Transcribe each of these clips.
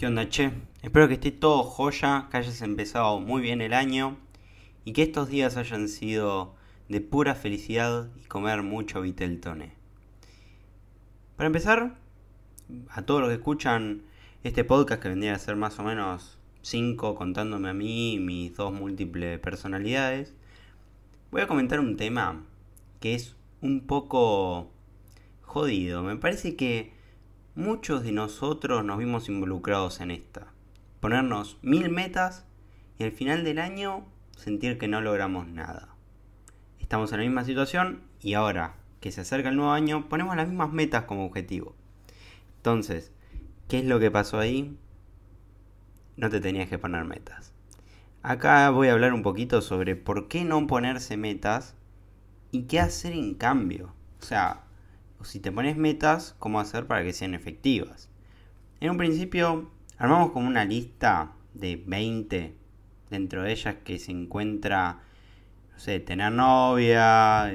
¿Qué? Espero que esté todo joya, que hayas empezado muy bien el año y que estos días hayan sido de pura felicidad y comer mucho Viteltoné. Para empezar, a todos los que escuchan este podcast que vendría a ser más o menos 5 contándome a mí y mis dos múltiples personalidades, voy a comentar un tema que es un poco jodido. Me parece que muchos de nosotros nos vimos involucrados en esta. Ponernos mil metas y al final del año sentir que no logramos nada. Estamos en la misma situación y ahora que se acerca el nuevo año ponemos las mismas metas como objetivo. Entonces, ¿qué es lo que pasó ahí? No te tenías que poner metas. Acá voy a hablar un poquito sobre por qué no ponerse metas y qué hacer en cambio. O sea, si te pones metas, cómo hacer para que sean efectivas. En un principio, armamos como una lista de 20, dentro de ellas que se encuentra, no sé, tener novia,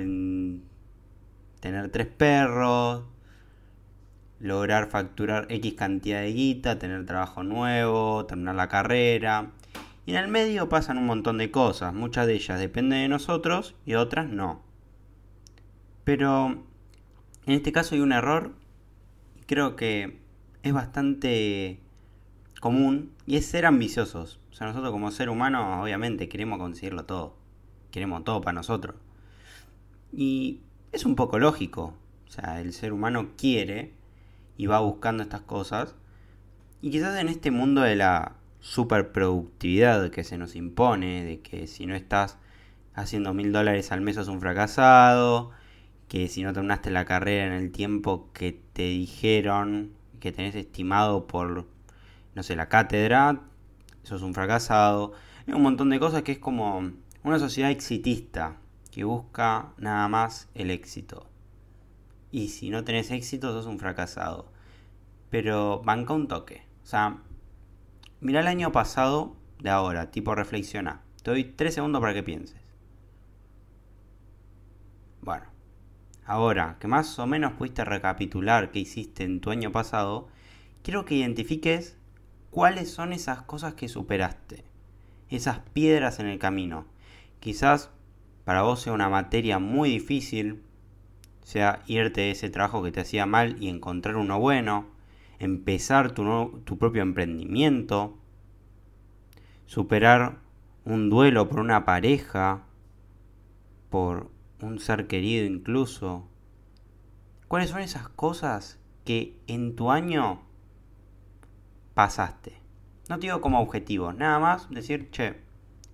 tener tres perros, lograr facturar X cantidad de guita, tener trabajo nuevo, terminar la carrera. Y en el medio pasan un montón de cosas, muchas de ellas dependen de nosotros y otras no. Pero en este caso hay un error, creo que es bastante común, y es ser ambiciosos. O sea, nosotros como ser humano, obviamente, queremos conseguirlo todo. Queremos todo para nosotros. Y es un poco lógico. O sea, el ser humano quiere y va buscando estas cosas. Y quizás en este mundo de la superproductividad que se nos impone, de que si no estás haciendo mil dólares al mes sos un fracasado, que si no terminaste la carrera en el tiempo que te dijeron que tenés estimado por, no sé, la cátedra, sos un fracasado. Hay un montón de cosas que es como una sociedad exitista que busca nada más el éxito. Y si no tenés éxito, sos un fracasado. Pero banca un toque. O sea, mira el año pasado de ahora, tipo reflexiona. Te doy tres segundos para que pienses. Bueno, Ahora, que más o menos pudiste recapitular qué hiciste en tu año pasado, quiero que identifiques cuáles son esas cosas que superaste, esas piedras en el camino. Quizás para vos sea una materia muy difícil, sea irte de ese trabajo que te hacía mal y encontrar uno bueno, empezar tu, tu propio emprendimiento, superar un duelo por una pareja, por un ser querido incluso. ¿Cuáles son esas cosas que en tu año pasaste? No te digo como objetivo, nada más decir, che,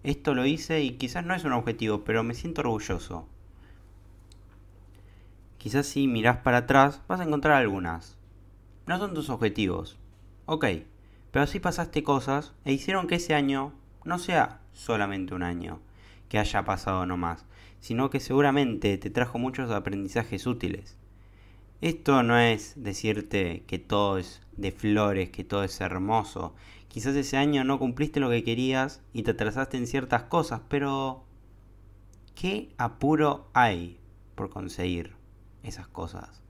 esto lo hice y quizás no es un objetivo, pero me siento orgulloso. Quizás si mirás para atrás vas a encontrar algunas. No son tus objetivos. Ok, pero sí pasaste cosas e hicieron que ese año no sea solamente un año, que haya pasado nomás, sino que seguramente te trajo muchos aprendizajes útiles. Esto no es decirte que todo es de flores, que todo es hermoso. Quizás ese año no cumpliste lo que querías y te atrasaste en ciertas cosas, pero ¿qué apuro hay por conseguir esas cosas?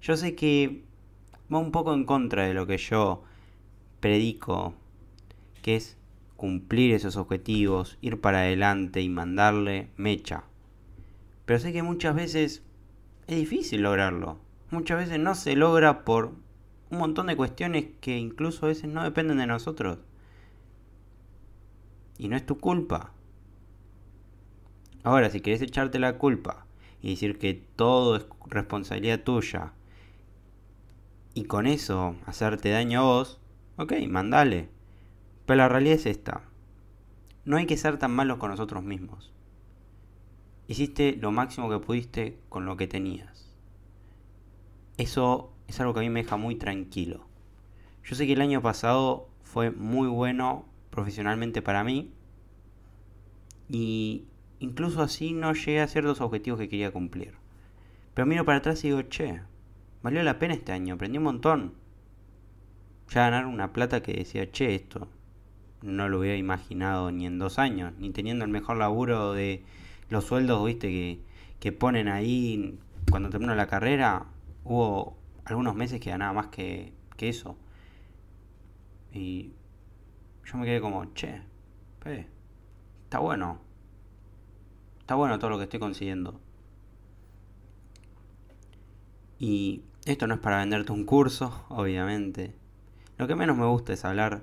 Yo sé que va un poco en contra de lo que yo predico, que es cumplir esos objetivos, ir para adelante y mandarle mecha. Pero sé que muchas veces es difícil lograrlo. Muchas veces no se logra por un montón de cuestiones que incluso a veces no dependen de nosotros. Y no es tu culpa. Ahora, si querés echarte la culpa y decir que todo es responsabilidad tuya y con eso hacerte daño a vos, ok, mandale. Pero la realidad es esta. No hay que ser tan malos con nosotros mismos. Hiciste lo máximo que pudiste con lo que tenías. Eso es algo que a mí me deja muy tranquilo. Yo sé que el año pasado fue muy bueno profesionalmente para mí. Y incluso así no llegué a ciertos objetivos que quería cumplir. Pero miro para atrás y digo, che, valió la pena este año, aprendí un montón. Ya ganar una plata que decía, che, esto no lo hubiera imaginado ni en dos años, ni teniendo el mejor laburo de los sueldos, viste, que, que ponen ahí cuando termino la carrera, hubo algunos meses que ganaba más que, que eso. Y yo me quedé como, che, está bueno. Está bueno todo lo que estoy consiguiendo. Y esto no es para venderte un curso, obviamente. Lo que menos me gusta es hablar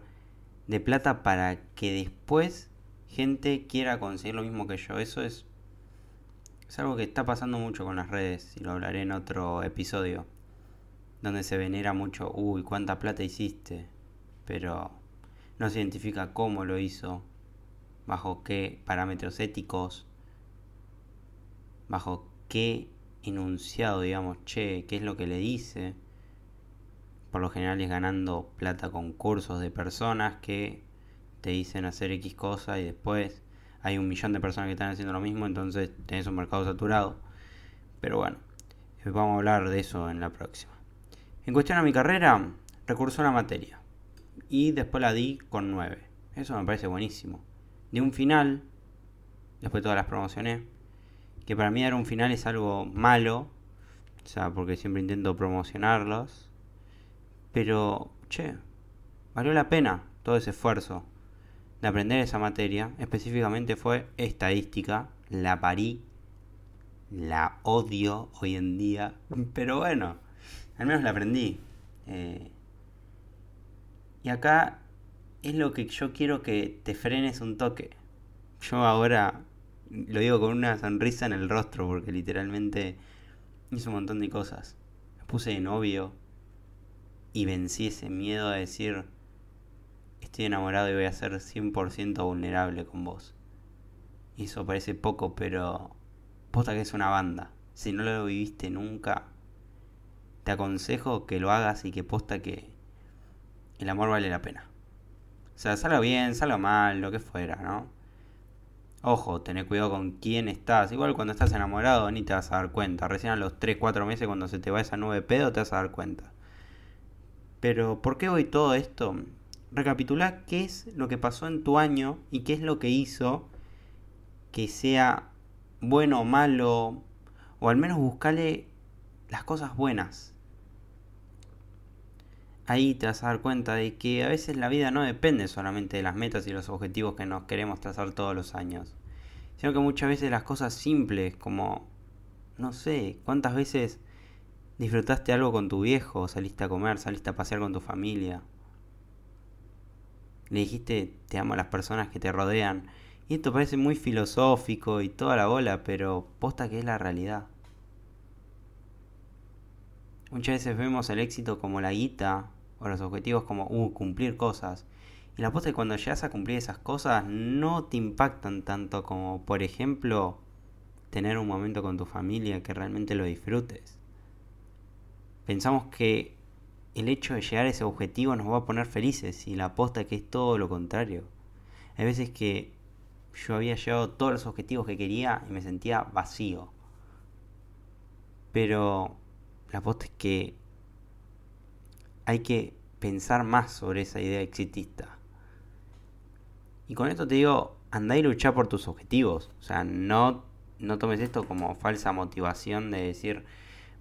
de plata para que después gente quiera conseguir lo mismo que yo. Eso es, es algo que está pasando mucho con las redes y lo hablaré en otro episodio. Donde se venera mucho, uy, cuánta plata hiciste. Pero no se identifica cómo lo hizo, bajo qué parámetros éticos, bajo qué enunciado, digamos, che, qué es lo que le dice. Por lo general es ganando plata con cursos de personas que te dicen hacer X cosa y después hay un millón de personas que están haciendo lo mismo, entonces tenés un mercado saturado. Pero bueno, vamos a hablar de eso en la próxima. En cuestión a mi carrera, recursó una materia. Y después la di con 9. Eso me parece buenísimo. De un final, después todas las promocioné que para mí dar un final es algo malo, o sea, porque siempre intento promocionarlos, pero, che, valió la pena todo ese esfuerzo de aprender esa materia, específicamente fue estadística, la parí, la odio hoy en día, pero bueno, al menos la aprendí. Eh, y acá es lo que yo quiero que te frenes un toque. Yo ahora lo digo con una sonrisa en el rostro porque literalmente hice un montón de cosas. Me puse de novio y vencí ese miedo a decir estoy enamorado y voy a ser 100% vulnerable con vos. Y eso parece poco, pero posta que es una banda. Si no lo viviste nunca, te aconsejo que lo hagas y que posta que el amor vale la pena. O sea, salga bien, salga mal, lo que fuera, ¿no? Ojo, tené cuidado con quién estás. Igual cuando estás enamorado ni te vas a dar cuenta. Recién a los 3-4 meses cuando se te va esa nube de pedo te vas a dar cuenta. Pero, ¿por qué hoy todo esto? Recapitula qué es lo que pasó en tu año y qué es lo que hizo que sea bueno o malo. O al menos buscale las cosas buenas. Ahí te vas a dar cuenta de que a veces la vida no depende solamente de las metas y los objetivos que nos queremos trazar todos los años, sino que muchas veces las cosas simples como, no sé, cuántas veces disfrutaste algo con tu viejo, saliste a comer, saliste a pasear con tu familia, le dijiste te amo a las personas que te rodean, y esto parece muy filosófico y toda la bola, pero posta que es la realidad. Muchas veces vemos el éxito como la guita o los objetivos como uh, cumplir cosas. Y la cosa es que cuando llegas a cumplir esas cosas no te impactan tanto como, por ejemplo, tener un momento con tu familia que realmente lo disfrutes. Pensamos que el hecho de llegar a ese objetivo nos va a poner felices y la aposta es que es todo lo contrario. Hay veces que yo había llegado a todos los objetivos que quería y me sentía vacío. Pero la aposta es que hay que pensar más sobre esa idea exitista. Y con esto te digo, anda y lucha por tus objetivos. O sea, no, no tomes esto como falsa motivación de decir,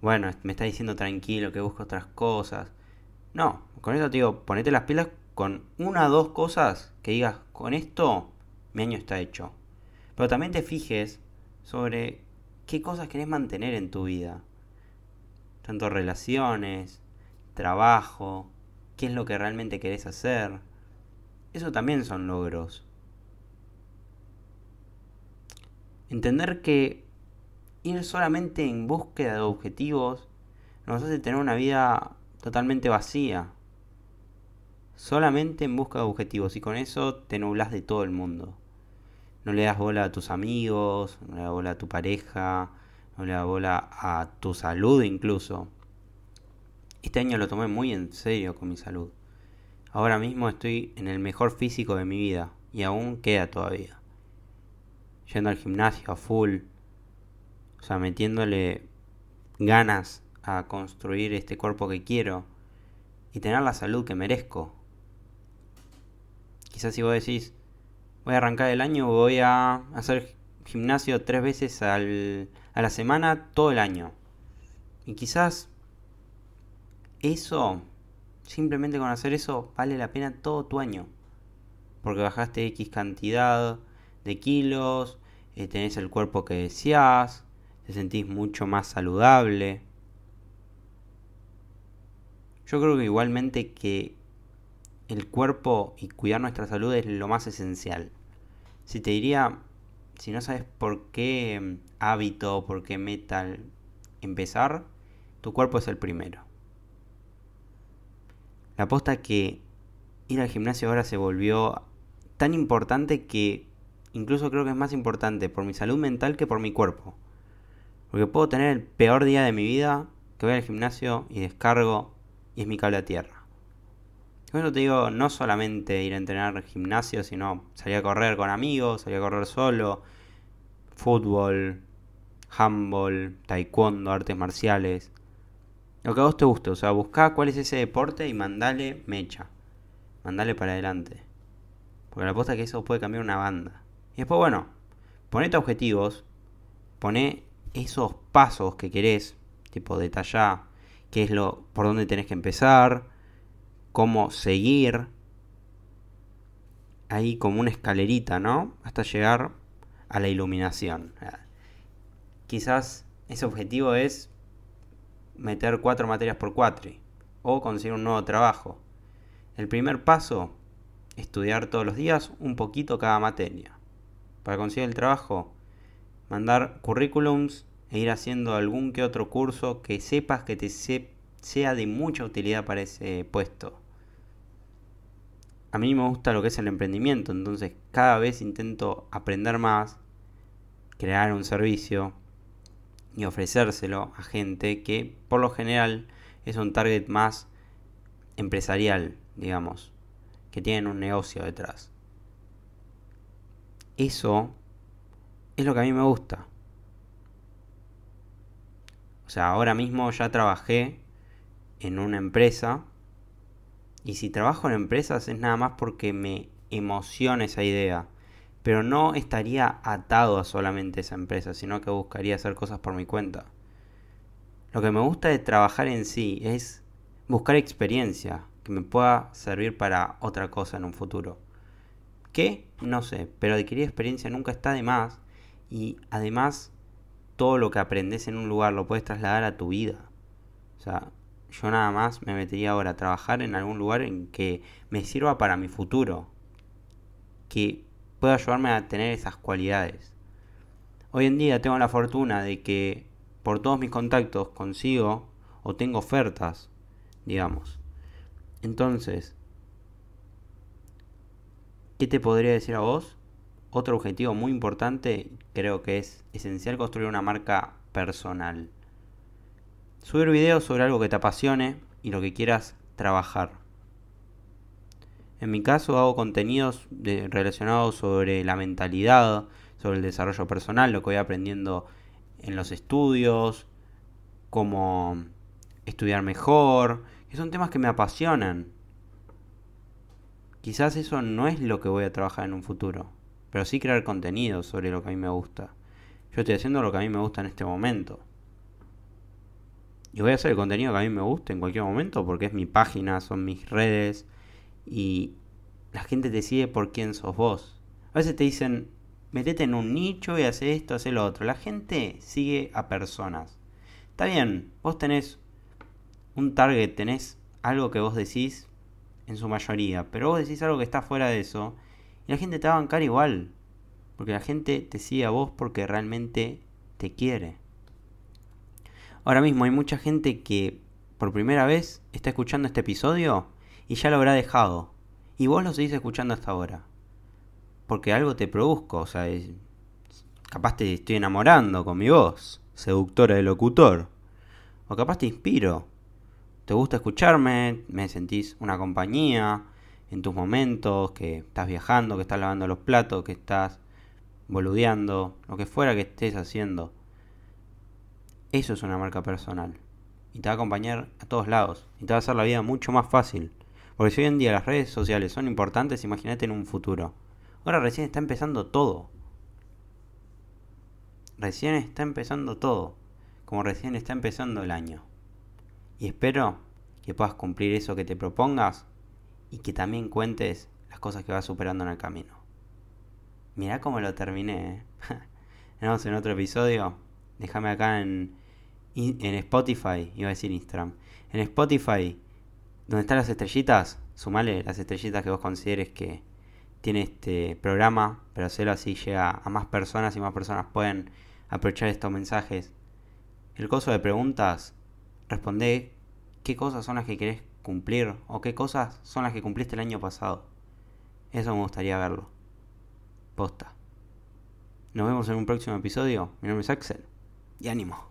bueno, me está diciendo tranquilo que busco otras cosas. No, con esto te digo, ponete las pilas con una o dos cosas que digas, con esto mi año está hecho. Pero también te fijes sobre qué cosas querés mantener en tu vida. Tanto relaciones, trabajo, qué es lo que realmente querés hacer. Eso también son logros. Entender que ir solamente en búsqueda de objetivos nos hace tener una vida totalmente vacía. Solamente en busca de objetivos y con eso te nublas de todo el mundo. No le das bola a tus amigos, no le das bola a tu pareja, no le das bola a tu salud incluso. Este año lo tomé muy en serio con mi salud. Ahora mismo estoy en el mejor físico de mi vida y aún queda todavía. Yendo al gimnasio a full, o sea, metiéndole ganas a construir este cuerpo que quiero y tener la salud que merezco. Quizás si vos decís, voy a arrancar el año, voy a hacer gimnasio tres veces al, a la semana todo el año. Y quizás eso simplemente con hacer eso vale la pena todo tu año. Porque bajaste X cantidad de kilos, eh, tenés el cuerpo que deseas, te sentís mucho más saludable. Yo creo que igualmente que el cuerpo y cuidar nuestra salud es lo más esencial. Si te diría, si no sabes por qué mm, hábito, por qué meta empezar, tu cuerpo es el primero. La aposta que ir al gimnasio ahora se volvió tan importante que incluso creo que es más importante por mi salud mental que por mi cuerpo. Porque puedo tener el peor día de mi vida que voy al gimnasio y descargo y es mi cable a tierra. Con eso te digo, no solamente ir a entrenar gimnasio, sino salir a correr con amigos, salir a correr solo, fútbol, handball, taekwondo, artes marciales. Lo que a vos te guste, o sea, buscá cuál es ese deporte y mandale mecha. Mandale para adelante. Porque la aposta es que eso puede cambiar una banda. Y después, bueno, ponete objetivos, poné esos pasos que querés, tipo detallá qué es lo, por dónde tenés que empezar, cómo seguir, ahí como una escalerita, ¿no? Hasta llegar a la iluminación. Quizás ese objetivo es meter cuatro materias por cuatro o conseguir un nuevo trabajo. El primer paso, estudiar todos los días un poquito cada materia. Para conseguir el trabajo, mandar currículums e ir haciendo algún que otro curso que sepas que te sea de mucha utilidad para ese puesto. A mí me gusta lo que es el emprendimiento, entonces cada vez intento aprender más, crear un servicio, y ofrecérselo a gente que por lo general es un target más empresarial, digamos, que tienen un negocio detrás. Eso es lo que a mí me gusta. O sea, ahora mismo ya trabajé en una empresa y si trabajo en empresas es nada más porque me emociona esa idea pero no estaría atado a solamente esa empresa, sino que buscaría hacer cosas por mi cuenta. Lo que me gusta de trabajar en sí es buscar experiencia que me pueda servir para otra cosa en un futuro. ¿Qué? No sé, pero adquirir experiencia nunca está de más y además todo lo que aprendes en un lugar lo puedes trasladar a tu vida. O sea, yo nada más me metería ahora a trabajar en algún lugar en que me sirva para mi futuro. Que puede ayudarme a tener esas cualidades. Hoy en día tengo la fortuna de que por todos mis contactos consigo o tengo ofertas, digamos. Entonces, ¿qué te podría decir a vos? Otro objetivo muy importante creo que es esencial construir una marca personal. Subir videos sobre algo que te apasione y lo que quieras trabajar. En mi caso hago contenidos relacionados sobre la mentalidad, sobre el desarrollo personal, lo que voy aprendiendo en los estudios, cómo estudiar mejor, que son temas que me apasionan. Quizás eso no es lo que voy a trabajar en un futuro, pero sí crear contenido sobre lo que a mí me gusta. Yo estoy haciendo lo que a mí me gusta en este momento. Y voy a hacer el contenido que a mí me guste en cualquier momento porque es mi página, son mis redes, y la gente te sigue por quién sos vos. A veces te dicen, metete en un nicho y hace esto, hace lo otro. La gente sigue a personas. Está bien, vos tenés un target, tenés algo que vos decís en su mayoría, pero vos decís algo que está fuera de eso y la gente te va a bancar igual. Porque la gente te sigue a vos porque realmente te quiere. Ahora mismo hay mucha gente que por primera vez está escuchando este episodio y ya lo habrá dejado. Y vos lo seguís escuchando hasta ahora. Porque algo te produzco, o sea, capaz te estoy enamorando con mi voz, seductora de locutor. O capaz te inspiro. Te gusta escucharme, me sentís una compañía en tus momentos, que estás viajando, que estás lavando los platos, que estás boludeando, lo que fuera que estés haciendo. Eso es una marca personal. Y te va a acompañar a todos lados. Y te va a hacer la vida mucho más fácil. Porque si hoy en día las redes sociales son importantes, imagínate en un futuro. Ahora recién está empezando todo. Recién está empezando todo. Como recién está empezando el año. Y espero que puedas cumplir eso que te propongas y que también cuentes las cosas que vas superando en el camino. Mirá cómo lo terminé. ¿eh? Nos en otro episodio. Déjame acá en, en Spotify, iba a decir Instagram. En Spotify, donde están las estrellitas, sumale las estrellitas que vos consideres que tiene este programa, pero hacerlo así llega a más personas y más personas pueden aprovechar estos mensajes. El coso de preguntas, responde qué cosas son las que querés cumplir o qué cosas son las que cumpliste el año pasado. Eso me gustaría verlo. Posta. Nos vemos en un próximo episodio. Mi nombre es Axel. Y ánimo.